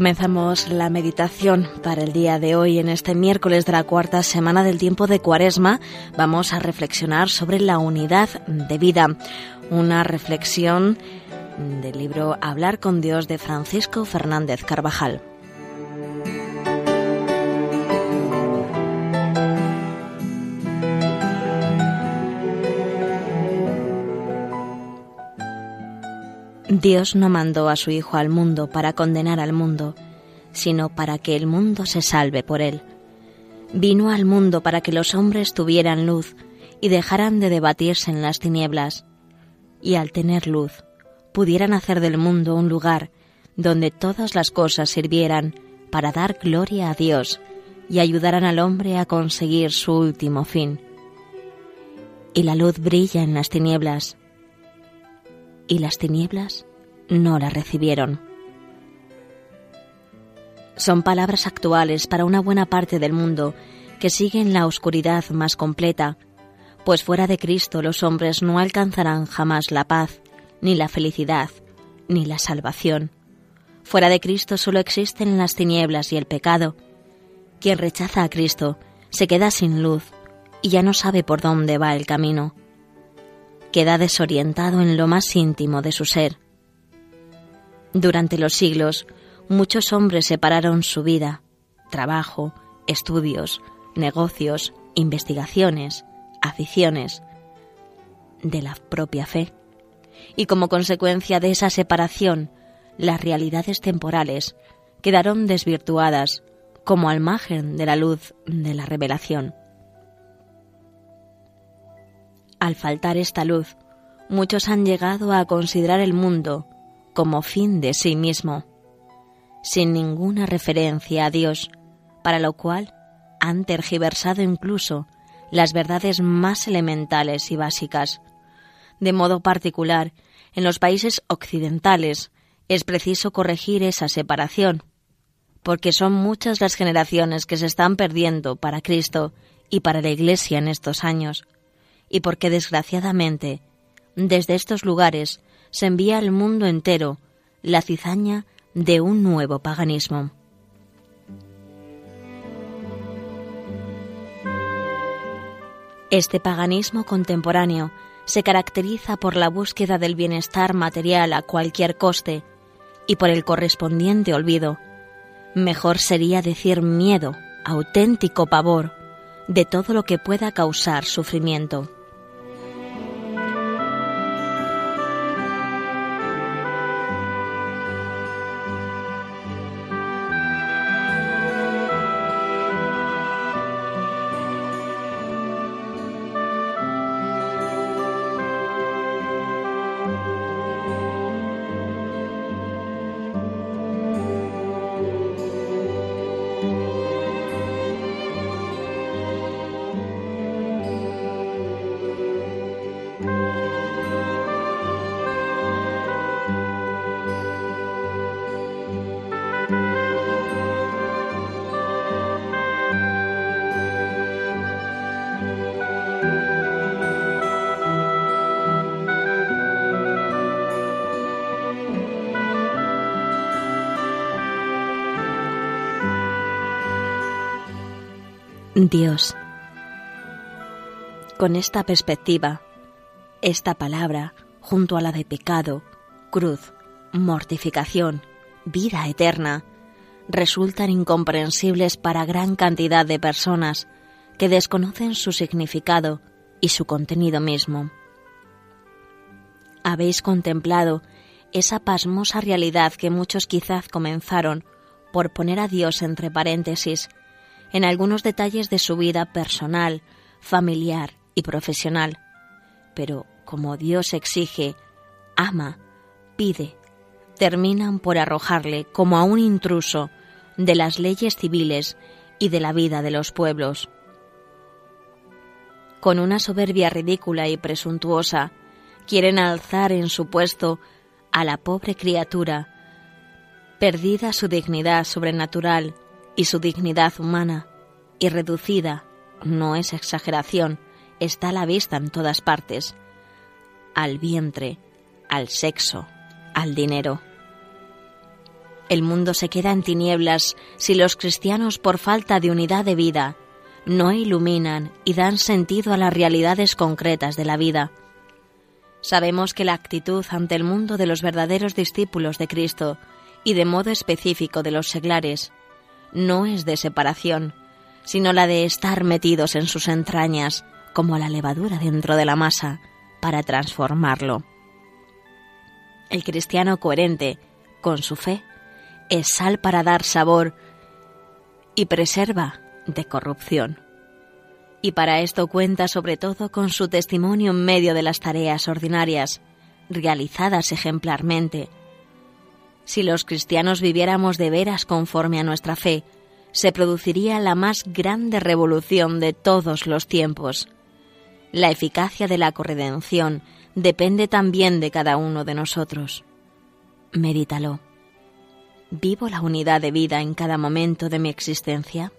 Comenzamos la meditación para el día de hoy. En este miércoles de la cuarta semana del tiempo de Cuaresma vamos a reflexionar sobre la unidad de vida. Una reflexión del libro Hablar con Dios de Francisco Fernández Carvajal. Dios no mandó a su Hijo al mundo para condenar al mundo, sino para que el mundo se salve por él. Vino al mundo para que los hombres tuvieran luz y dejaran de debatirse en las tinieblas, y al tener luz pudieran hacer del mundo un lugar donde todas las cosas sirvieran para dar gloria a Dios y ayudaran al hombre a conseguir su último fin. Y la luz brilla en las tinieblas, y las tinieblas no la recibieron. Son palabras actuales para una buena parte del mundo que siguen la oscuridad más completa, pues fuera de Cristo los hombres no alcanzarán jamás la paz, ni la felicidad, ni la salvación. Fuera de Cristo solo existen las tinieblas y el pecado. Quien rechaza a Cristo se queda sin luz y ya no sabe por dónde va el camino queda desorientado en lo más íntimo de su ser. Durante los siglos, muchos hombres separaron su vida, trabajo, estudios, negocios, investigaciones, aficiones, de la propia fe. Y como consecuencia de esa separación, las realidades temporales quedaron desvirtuadas como al margen de la luz de la revelación. Al faltar esta luz, muchos han llegado a considerar el mundo como fin de sí mismo, sin ninguna referencia a Dios, para lo cual han tergiversado incluso las verdades más elementales y básicas. De modo particular, en los países occidentales es preciso corregir esa separación, porque son muchas las generaciones que se están perdiendo para Cristo y para la Iglesia en estos años y porque desgraciadamente desde estos lugares se envía al mundo entero la cizaña de un nuevo paganismo. Este paganismo contemporáneo se caracteriza por la búsqueda del bienestar material a cualquier coste y por el correspondiente olvido. Mejor sería decir miedo, auténtico pavor, de todo lo que pueda causar sufrimiento. Dios. Con esta perspectiva, esta palabra, junto a la de pecado, cruz, mortificación, vida eterna, resultan incomprensibles para gran cantidad de personas que desconocen su significado y su contenido mismo. Habéis contemplado esa pasmosa realidad que muchos quizás comenzaron por poner a Dios entre paréntesis en algunos detalles de su vida personal, familiar y profesional. Pero como Dios exige, ama, pide, terminan por arrojarle como a un intruso de las leyes civiles y de la vida de los pueblos. Con una soberbia ridícula y presuntuosa, quieren alzar en su puesto a la pobre criatura, perdida su dignidad sobrenatural y su dignidad humana, y reducida, no es exageración, está a la vista en todas partes, al vientre, al sexo, al dinero. El mundo se queda en tinieblas si los cristianos, por falta de unidad de vida, no iluminan y dan sentido a las realidades concretas de la vida. Sabemos que la actitud ante el mundo de los verdaderos discípulos de Cristo y de modo específico de los seglares no es de separación, sino la de estar metidos en sus entrañas como la levadura dentro de la masa para transformarlo. El cristiano coherente con su fe es sal para dar sabor y preserva de corrupción. Y para esto cuenta sobre todo con su testimonio en medio de las tareas ordinarias, realizadas ejemplarmente. Si los cristianos viviéramos de veras conforme a nuestra fe, se produciría la más grande revolución de todos los tiempos. La eficacia de la corredención depende también de cada uno de nosotros. Medítalo. ¿Vivo la unidad de vida en cada momento de mi existencia?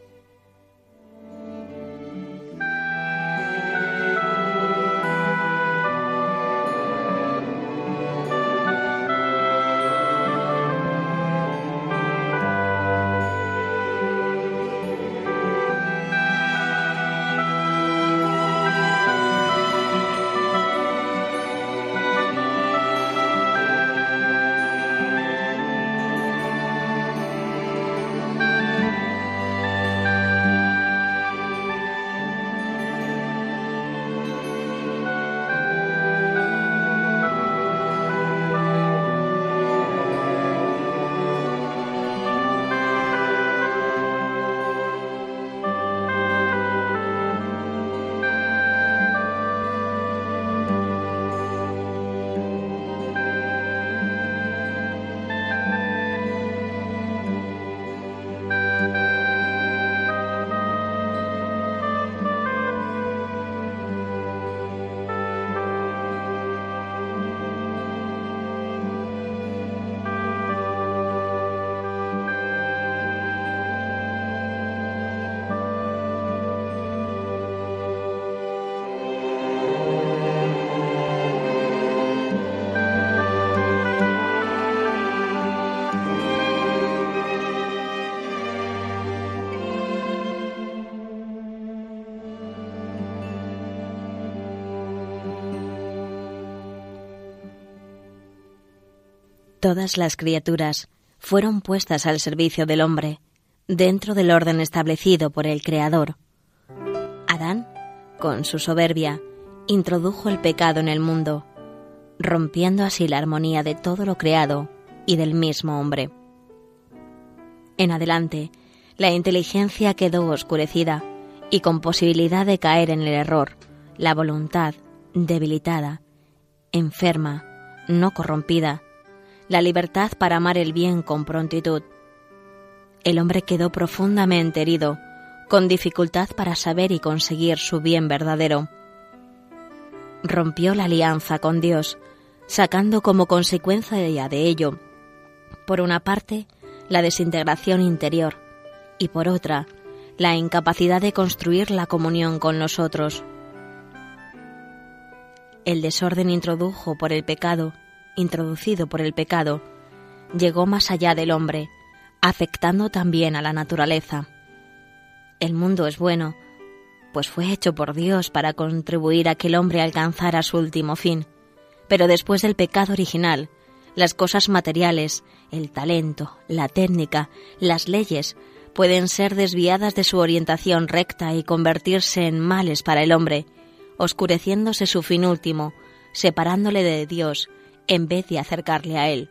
Todas las criaturas fueron puestas al servicio del hombre, dentro del orden establecido por el Creador. Adán, con su soberbia, introdujo el pecado en el mundo, rompiendo así la armonía de todo lo creado y del mismo hombre. En adelante, la inteligencia quedó oscurecida y con posibilidad de caer en el error, la voluntad, debilitada, enferma, no corrompida, la libertad para amar el bien con prontitud. El hombre quedó profundamente herido, con dificultad para saber y conseguir su bien verdadero. Rompió la alianza con Dios, sacando como consecuencia de ello, por una parte, la desintegración interior y por otra, la incapacidad de construir la comunión con los otros. El desorden introdujo por el pecado introducido por el pecado, llegó más allá del hombre, afectando también a la naturaleza. El mundo es bueno, pues fue hecho por Dios para contribuir a que el hombre alcanzara su último fin. Pero después del pecado original, las cosas materiales, el talento, la técnica, las leyes, pueden ser desviadas de su orientación recta y convertirse en males para el hombre, oscureciéndose su fin último, separándole de Dios en vez de acercarle a Él.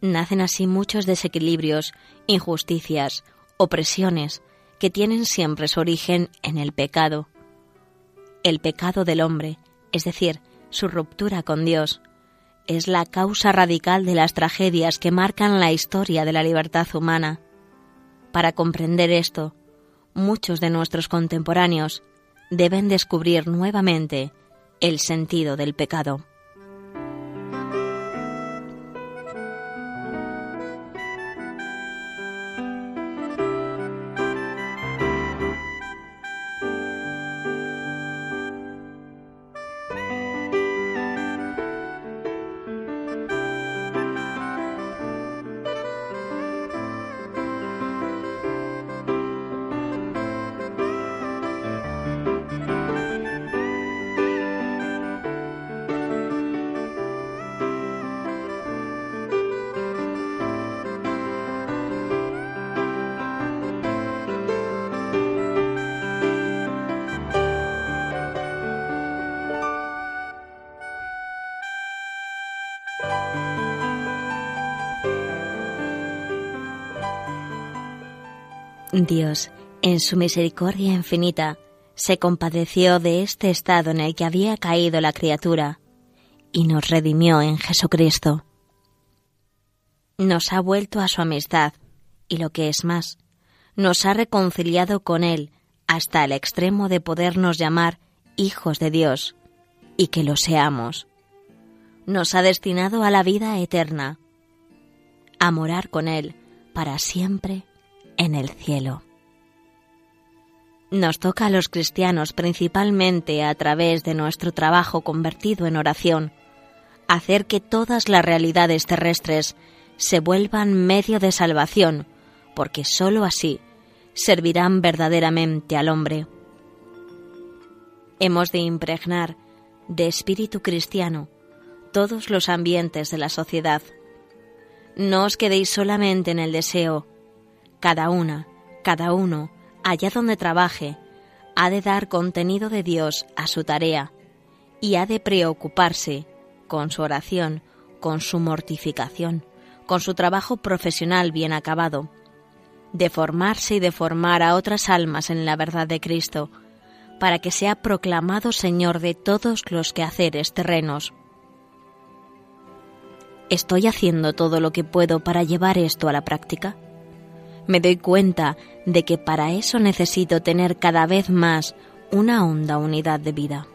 Nacen así muchos desequilibrios, injusticias, opresiones, que tienen siempre su origen en el pecado. El pecado del hombre, es decir, su ruptura con Dios, es la causa radical de las tragedias que marcan la historia de la libertad humana. Para comprender esto, muchos de nuestros contemporáneos deben descubrir nuevamente el sentido del pecado. Dios, en su misericordia infinita, se compadeció de este estado en el que había caído la criatura y nos redimió en Jesucristo. Nos ha vuelto a su amistad y lo que es más, nos ha reconciliado con Él hasta el extremo de podernos llamar hijos de Dios y que lo seamos. Nos ha destinado a la vida eterna, a morar con Él para siempre en el cielo. Nos toca a los cristianos principalmente a través de nuestro trabajo convertido en oración, hacer que todas las realidades terrestres se vuelvan medio de salvación, porque sólo así servirán verdaderamente al hombre. Hemos de impregnar de espíritu cristiano todos los ambientes de la sociedad. No os quedéis solamente en el deseo, cada una, cada uno, allá donde trabaje, ha de dar contenido de Dios a su tarea y ha de preocuparse con su oración, con su mortificación, con su trabajo profesional bien acabado, de formarse y de formar a otras almas en la verdad de Cristo, para que sea proclamado Señor de todos los quehaceres terrenos. ¿Estoy haciendo todo lo que puedo para llevar esto a la práctica? Me doy cuenta de que para eso necesito tener cada vez más una honda unidad de vida.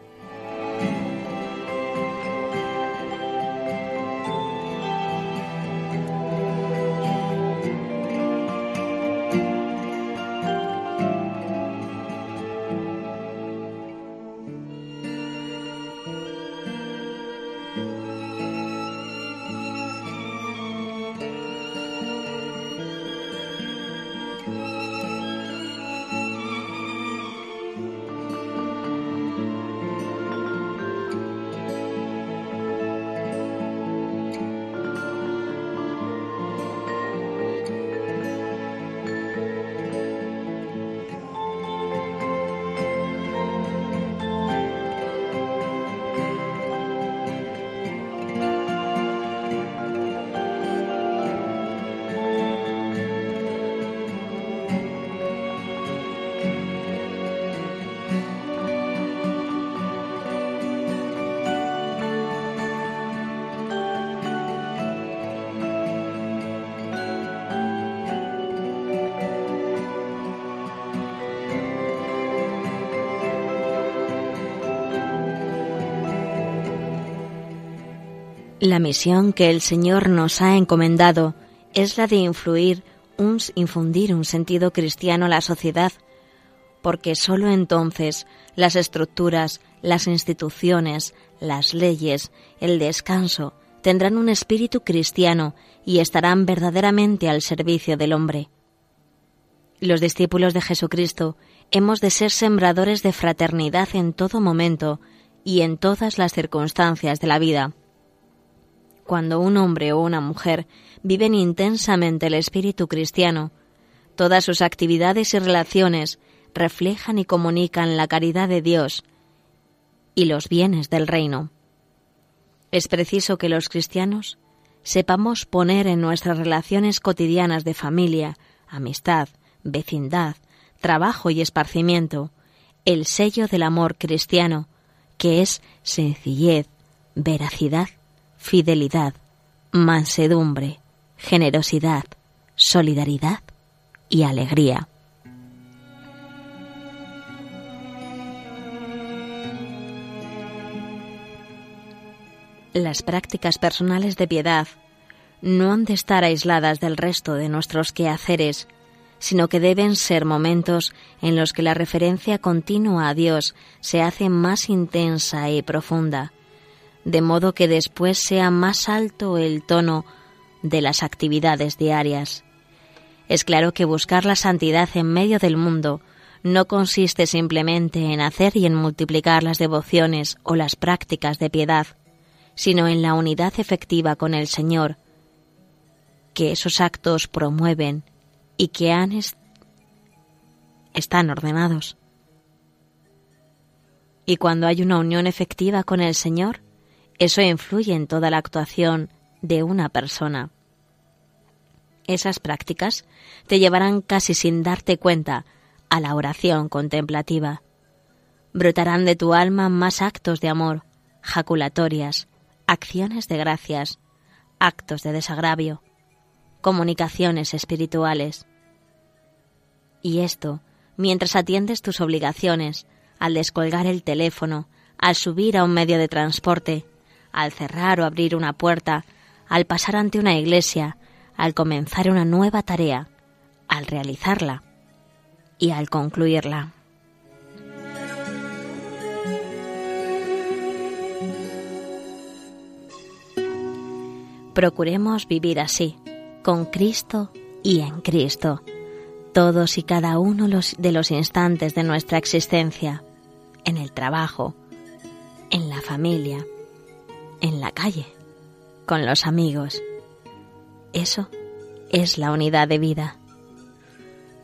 La misión que el Señor nos ha encomendado es la de influir, un, infundir un sentido cristiano a la sociedad, porque sólo entonces las estructuras, las instituciones, las leyes, el descanso tendrán un espíritu cristiano y estarán verdaderamente al servicio del hombre. Los discípulos de Jesucristo hemos de ser sembradores de fraternidad en todo momento y en todas las circunstancias de la vida cuando un hombre o una mujer viven intensamente el espíritu cristiano, todas sus actividades y relaciones reflejan y comunican la caridad de Dios y los bienes del reino. Es preciso que los cristianos sepamos poner en nuestras relaciones cotidianas de familia, amistad, vecindad, trabajo y esparcimiento el sello del amor cristiano, que es sencillez, veracidad fidelidad, mansedumbre, generosidad, solidaridad y alegría. Las prácticas personales de piedad no han de estar aisladas del resto de nuestros quehaceres, sino que deben ser momentos en los que la referencia continua a Dios se hace más intensa y profunda, de modo que después sea más alto el tono de las actividades diarias. Es claro que buscar la santidad en medio del mundo no consiste simplemente en hacer y en multiplicar las devociones o las prácticas de piedad, sino en la unidad efectiva con el Señor, que esos actos promueven y que han están ordenados. Y cuando hay una unión efectiva con el Señor, eso influye en toda la actuación de una persona. Esas prácticas te llevarán casi sin darte cuenta a la oración contemplativa. Brotarán de tu alma más actos de amor, jaculatorias, acciones de gracias, actos de desagravio, comunicaciones espirituales. Y esto mientras atiendes tus obligaciones, al descolgar el teléfono, al subir a un medio de transporte, al cerrar o abrir una puerta, al pasar ante una iglesia, al comenzar una nueva tarea, al realizarla y al concluirla. Procuremos vivir así, con Cristo y en Cristo, todos y cada uno de los instantes de nuestra existencia, en el trabajo, en la familia, en la calle, con los amigos. Eso es la unidad de vida.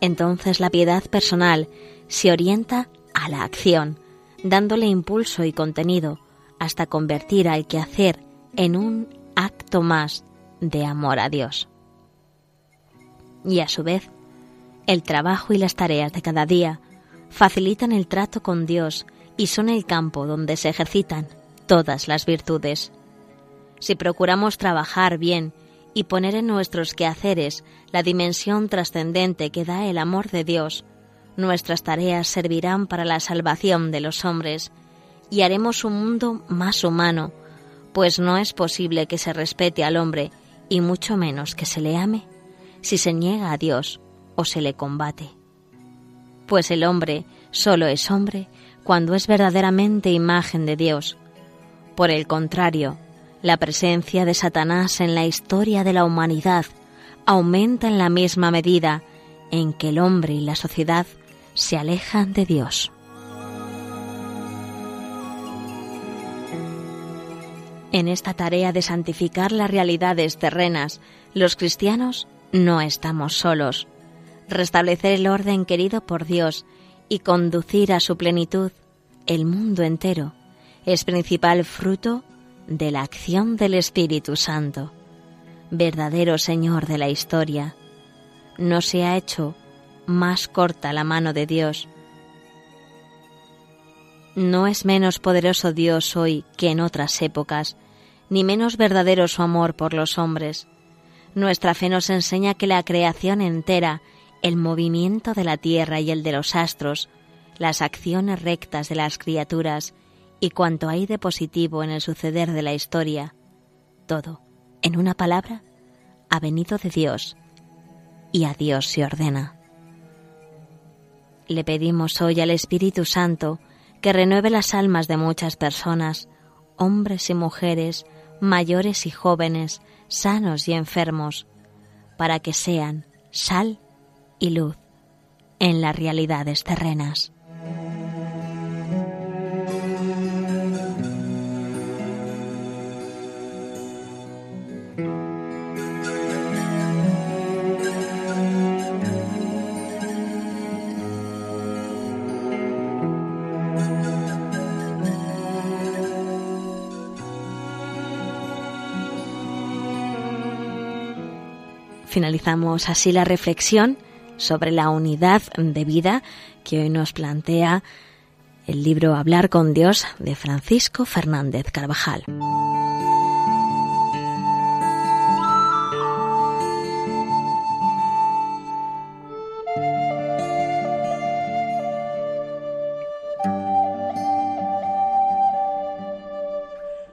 Entonces la piedad personal se orienta a la acción, dándole impulso y contenido hasta convertir al quehacer en un acto más de amor a Dios. Y a su vez, el trabajo y las tareas de cada día facilitan el trato con Dios y son el campo donde se ejercitan todas las virtudes. Si procuramos trabajar bien y poner en nuestros quehaceres la dimensión trascendente que da el amor de Dios, nuestras tareas servirán para la salvación de los hombres y haremos un mundo más humano, pues no es posible que se respete al hombre y mucho menos que se le ame si se niega a Dios o se le combate. Pues el hombre solo es hombre cuando es verdaderamente imagen de Dios. Por el contrario, la presencia de Satanás en la historia de la humanidad aumenta en la misma medida en que el hombre y la sociedad se alejan de Dios. En esta tarea de santificar las realidades terrenas, los cristianos no estamos solos restablecer el orden querido por Dios y conducir a su plenitud el mundo entero es principal fruto de la acción del Espíritu Santo, verdadero Señor de la historia. No se ha hecho más corta la mano de Dios. No es menos poderoso Dios hoy que en otras épocas, ni menos verdadero su amor por los hombres. Nuestra fe nos enseña que la creación entera el movimiento de la tierra y el de los astros, las acciones rectas de las criaturas y cuanto hay de positivo en el suceder de la historia, todo, en una palabra, ha venido de Dios y a Dios se ordena. Le pedimos hoy al Espíritu Santo que renueve las almas de muchas personas, hombres y mujeres, mayores y jóvenes, sanos y enfermos, para que sean sal y luz en las realidades terrenas. Finalizamos así la reflexión sobre la unidad de vida que hoy nos plantea el libro Hablar con Dios de Francisco Fernández Carvajal.